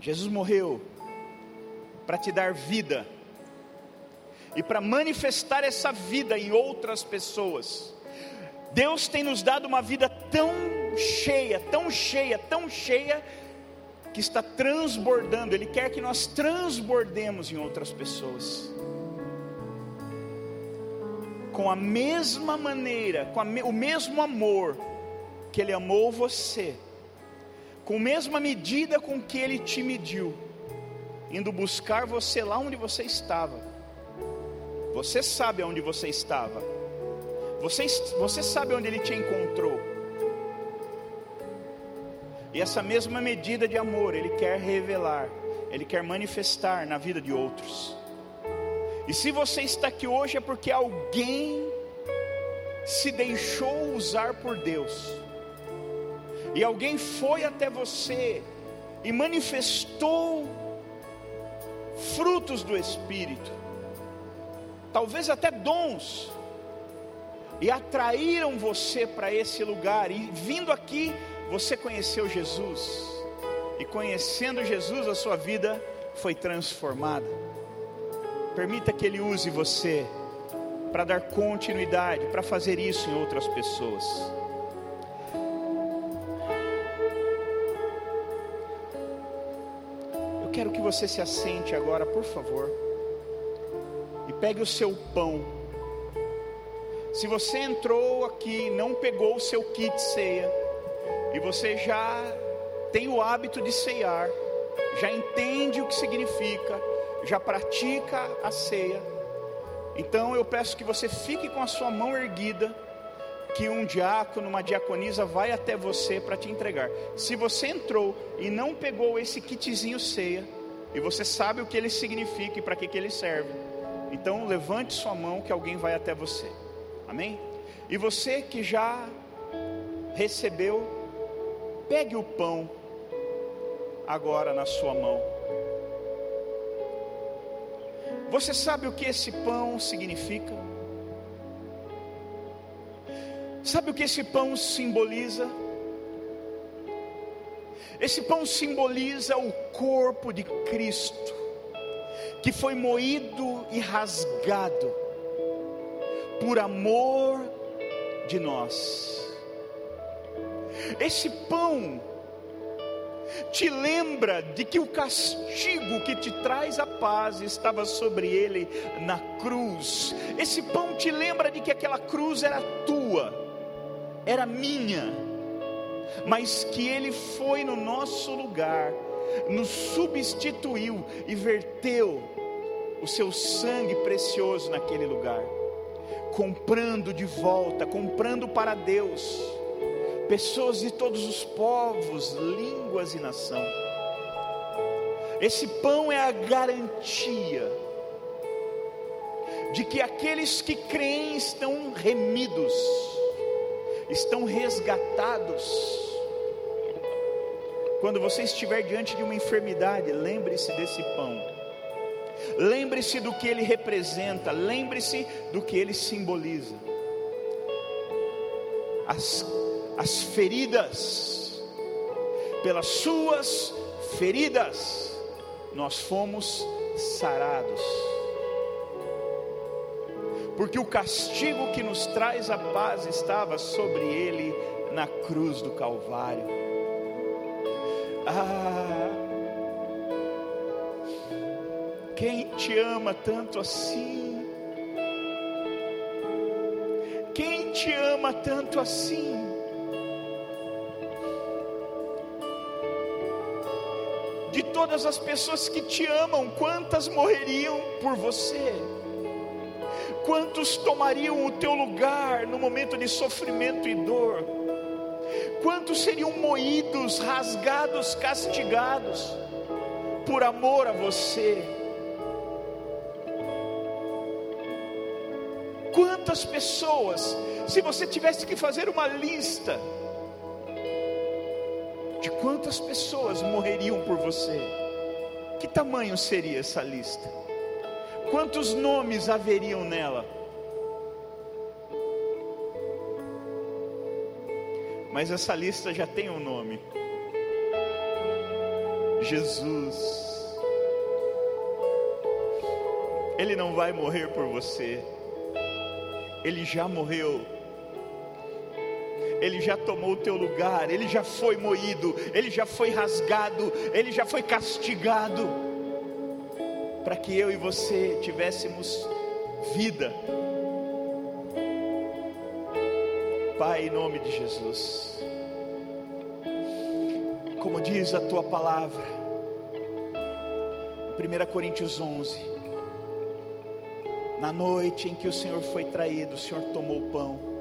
Jesus morreu para te dar vida e para manifestar essa vida em outras pessoas. Deus tem nos dado uma vida tão cheia, tão cheia, tão cheia, que está transbordando, Ele quer que nós transbordemos em outras pessoas. Com a mesma maneira, com me, o mesmo amor que Ele amou você, com a mesma medida com que Ele te mediu indo buscar você lá onde você estava. Você sabe onde você estava. Você, você sabe onde ele te encontrou. E essa mesma medida de amor ele quer revelar, ele quer manifestar na vida de outros. E se você está aqui hoje é porque alguém se deixou usar por Deus. E alguém foi até você e manifestou frutos do Espírito, talvez até dons, e atraíram você para esse lugar, e vindo aqui, você conheceu Jesus, e conhecendo Jesus, a sua vida foi transformada. Permita que Ele use você para dar continuidade, para fazer isso em outras pessoas. Eu quero que você se assente agora, por favor, e pegue o seu pão. Se você entrou aqui, não pegou o seu kit ceia, e você já tem o hábito de ceiar, já entende o que significa, já pratica a ceia, então eu peço que você fique com a sua mão erguida, que um diácono, uma diaconisa vai até você para te entregar. Se você entrou e não pegou esse kitzinho ceia, e você sabe o que ele significa e para que, que ele serve, então levante sua mão que alguém vai até você. Amém? E você que já recebeu, pegue o pão agora na sua mão. Você sabe o que esse pão significa? Sabe o que esse pão simboliza? Esse pão simboliza o corpo de Cristo, que foi moído e rasgado por amor de nós. Esse pão te lembra de que o castigo que te traz a paz estava sobre ele na cruz. Esse pão te lembra de que aquela cruz era tua, era minha, mas que ele foi no nosso lugar, nos substituiu e verteu o seu sangue precioso naquele lugar, comprando de volta, comprando para Deus pessoas de todos os povos, línguas e nação. Esse pão é a garantia de que aqueles que creem estão remidos, estão resgatados. Quando você estiver diante de uma enfermidade, lembre-se desse pão. Lembre-se do que ele representa, lembre-se do que ele simboliza. As as feridas, pelas suas feridas, nós fomos sarados. Porque o castigo que nos traz a paz estava sobre ele na cruz do Calvário. Ah, quem te ama tanto assim? Quem te ama tanto assim? Todas as pessoas que te amam, quantas morreriam por você? Quantos tomariam o teu lugar no momento de sofrimento e dor? Quantos seriam moídos, rasgados, castigados por amor a você? Quantas pessoas, se você tivesse que fazer uma lista, de quantas pessoas morreriam por você, que tamanho seria essa lista? Quantos nomes haveriam nela? Mas essa lista já tem um nome: Jesus. Ele não vai morrer por você, ele já morreu ele já tomou o teu lugar, Ele já foi moído, Ele já foi rasgado, Ele já foi castigado, para que eu e você tivéssemos vida. Pai, em nome de Jesus, como diz a tua palavra, 1 Coríntios 11. Na noite em que o Senhor foi traído, o Senhor tomou o pão.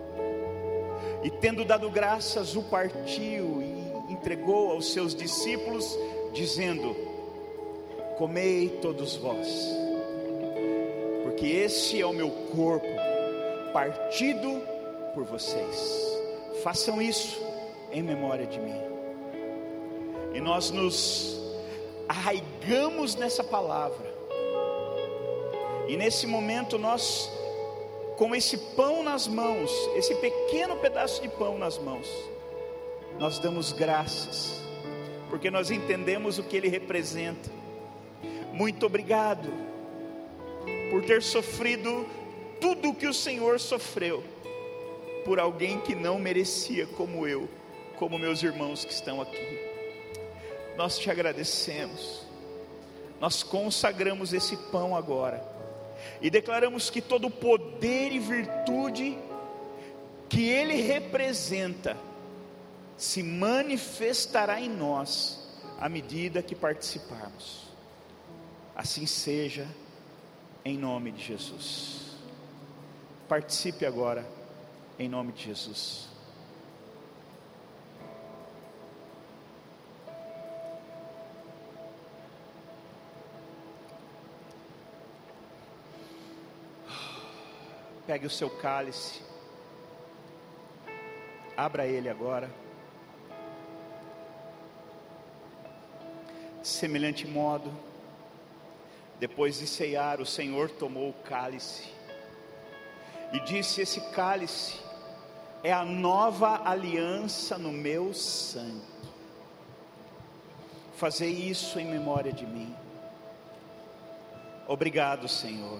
E tendo dado graças, o partiu e entregou aos seus discípulos, dizendo: Comei todos vós, porque esse é o meu corpo, partido por vocês. Façam isso em memória de mim. E nós nos arraigamos nessa palavra. E nesse momento nós, com esse pão nas mãos, esse pequeno pedaço de pão nas mãos, nós damos graças, porque nós entendemos o que ele representa. Muito obrigado por ter sofrido tudo o que o Senhor sofreu por alguém que não merecia, como eu, como meus irmãos que estão aqui. Nós te agradecemos, nós consagramos esse pão agora e declaramos que todo poder e virtude que ele representa se manifestará em nós à medida que participarmos. Assim seja, em nome de Jesus. Participe agora em nome de Jesus. Pegue o seu cálice, abra ele agora. Semelhante modo, depois de ceiar, o Senhor tomou o cálice e disse: Esse cálice é a nova aliança no meu sangue. Fazer isso em memória de mim. Obrigado, Senhor.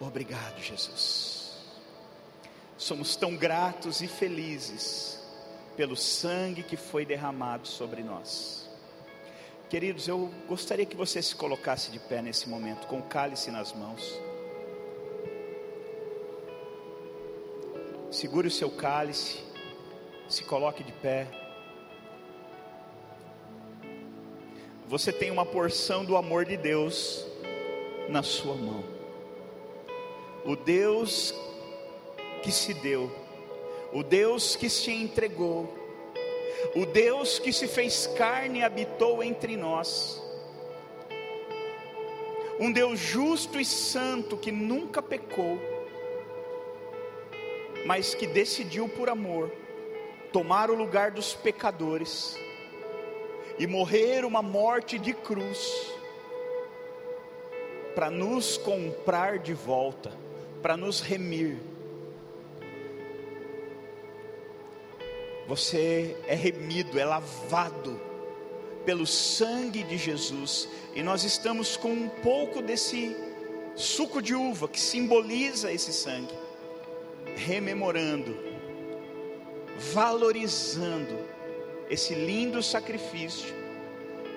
Obrigado, Jesus. Somos tão gratos e felizes pelo sangue que foi derramado sobre nós. Queridos, eu gostaria que você se colocasse de pé nesse momento, com o cálice nas mãos. Segure o seu cálice, se coloque de pé. Você tem uma porção do amor de Deus na sua mão. O Deus que se deu, o Deus que se entregou, o Deus que se fez carne e habitou entre nós. Um Deus justo e santo que nunca pecou mas que decidiu por amor tomar o lugar dos pecadores e morrer uma morte de cruz para nos comprar de volta, para nos remir. Você é remido, é lavado pelo sangue de Jesus, e nós estamos com um pouco desse suco de uva que simboliza esse sangue rememorando, valorizando esse lindo sacrifício,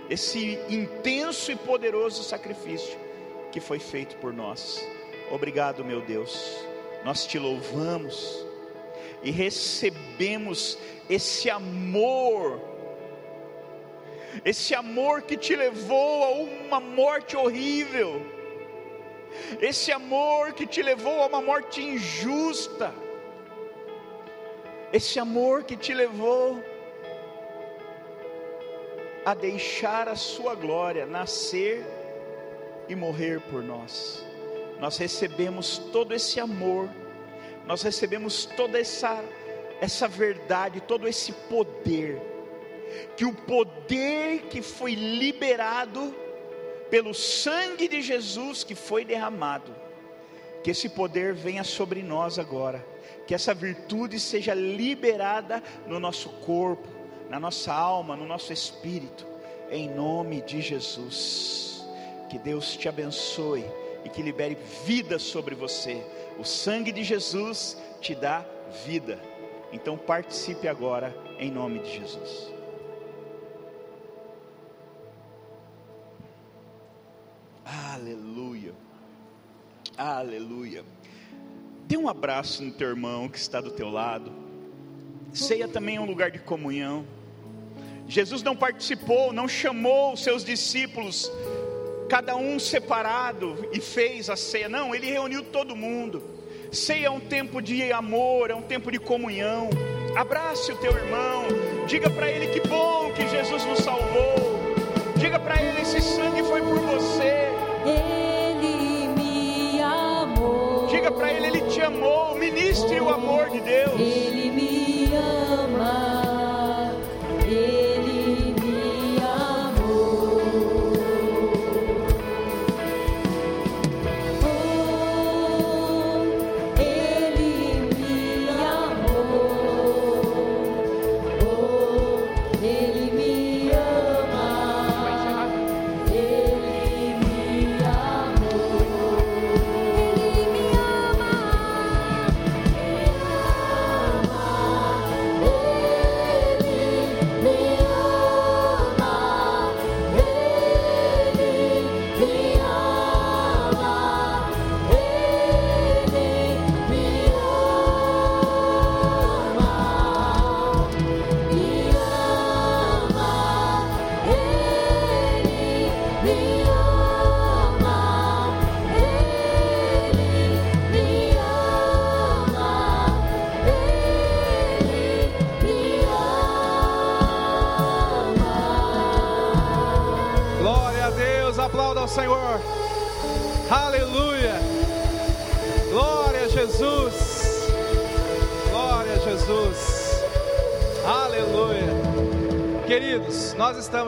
esse intenso e poderoso sacrifício que foi feito por nós. Obrigado, meu Deus. Nós te louvamos e recebemos esse amor, esse amor que te levou a uma morte horrível esse amor que te levou a uma morte injusta, esse amor que te levou a deixar a sua glória nascer e morrer por nós. Nós recebemos todo esse amor, nós recebemos toda essa essa verdade, todo esse poder, que o poder que foi liberado pelo sangue de Jesus que foi derramado, que esse poder venha sobre nós agora, que essa virtude seja liberada no nosso corpo, na nossa alma, no nosso espírito, em nome de Jesus. Que Deus te abençoe e que libere vida sobre você. O sangue de Jesus te dá vida. Então participe agora em nome de Jesus. Aleluia. Aleluia. Dê um abraço no teu irmão que está do teu lado. Ceia também é um lugar de comunhão. Jesus não participou, não chamou os seus discípulos, cada um separado e fez a ceia. Não, ele reuniu todo mundo. Ceia é um tempo de amor, é um tempo de comunhão. Abrace o teu irmão, diga para ele que bom que Jesus nos salvou. Diga para ele esse sangue foi por você. Ele me amou. Diga para ele ele te amou. Ministre o amor de Deus. Ele me ama.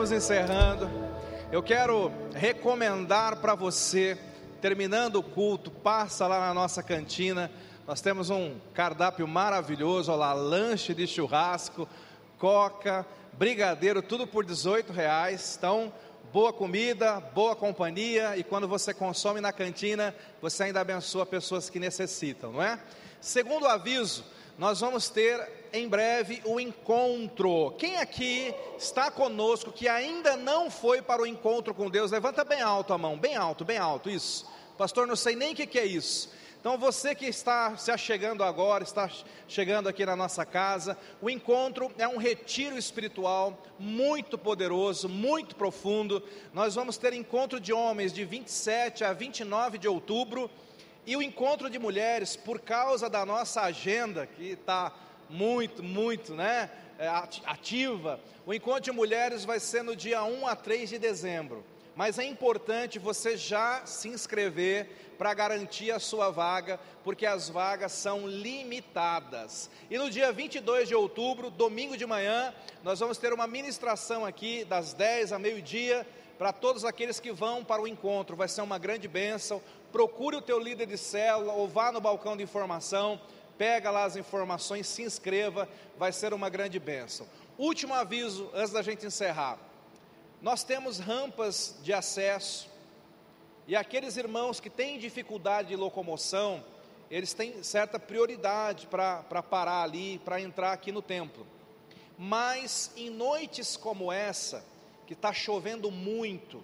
Estamos encerrando. Eu quero recomendar para você, terminando o culto, passa lá na nossa cantina. Nós temos um cardápio maravilhoso, olha lá, lanche de churrasco, coca, brigadeiro, tudo por 18 reais. Então, boa comida, boa companhia, e quando você consome na cantina, você ainda abençoa pessoas que necessitam, não é? Segundo aviso, nós vamos ter em breve o encontro. Quem aqui está conosco que ainda não foi para o encontro com Deus? Levanta bem alto a mão, bem alto, bem alto, isso. Pastor, não sei nem o que, que é isso. Então, você que está se achegando agora, está chegando aqui na nossa casa, o encontro é um retiro espiritual muito poderoso, muito profundo. Nós vamos ter encontro de homens de 27 a 29 de outubro e o encontro de mulheres, por causa da nossa agenda, que está muito, muito né, é, ati- ativa, o encontro de mulheres vai ser no dia 1 a 3 de dezembro. Mas é importante você já se inscrever para garantir a sua vaga, porque as vagas são limitadas. E no dia 22 de outubro, domingo de manhã, nós vamos ter uma ministração aqui das 10 a meio-dia para todos aqueles que vão para o encontro. Vai ser uma grande bênção. Procure o teu líder de célula ou vá no balcão de informação, pega lá as informações, se inscreva, vai ser uma grande bênção. Último aviso antes da gente encerrar. Nós temos rampas de acesso e aqueles irmãos que têm dificuldade de locomoção, eles têm certa prioridade para parar ali, para entrar aqui no templo. Mas em noites como essa, que está chovendo muito,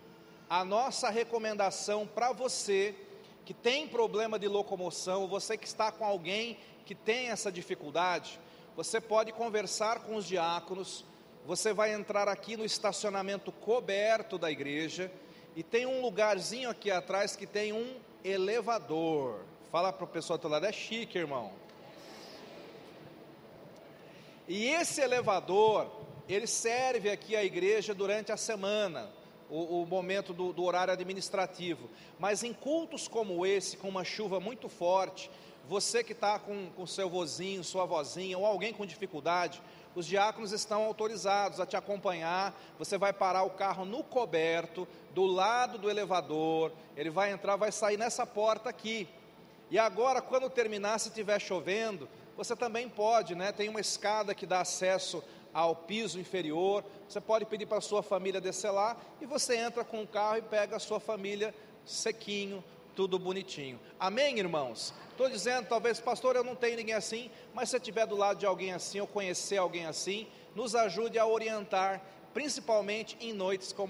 a nossa recomendação para você que tem problema de locomoção, você que está com alguém que tem essa dificuldade, você pode conversar com os diáconos, você vai entrar aqui no estacionamento coberto da igreja e tem um lugarzinho aqui atrás que tem um elevador. Fala para o pessoal do lado, é chique, irmão. E esse elevador, ele serve aqui à igreja durante a semana, o, o momento do, do horário administrativo. Mas em cultos como esse, com uma chuva muito forte, você que está com, com seu vozinho, sua vozinha, ou alguém com dificuldade, os diáconos estão autorizados a te acompanhar. Você vai parar o carro no coberto, do lado do elevador. Ele vai entrar, vai sair nessa porta aqui. E agora, quando terminar, se estiver chovendo, você também pode, né? Tem uma escada que dá acesso ao piso inferior. Você pode pedir para a sua família descer lá e você entra com o carro e pega a sua família sequinho, tudo bonitinho. Amém, irmãos? Estou dizendo, talvez, pastor, eu não tenho ninguém assim, mas se estiver do lado de alguém assim ou conhecer alguém assim, nos ajude a orientar, principalmente em noites como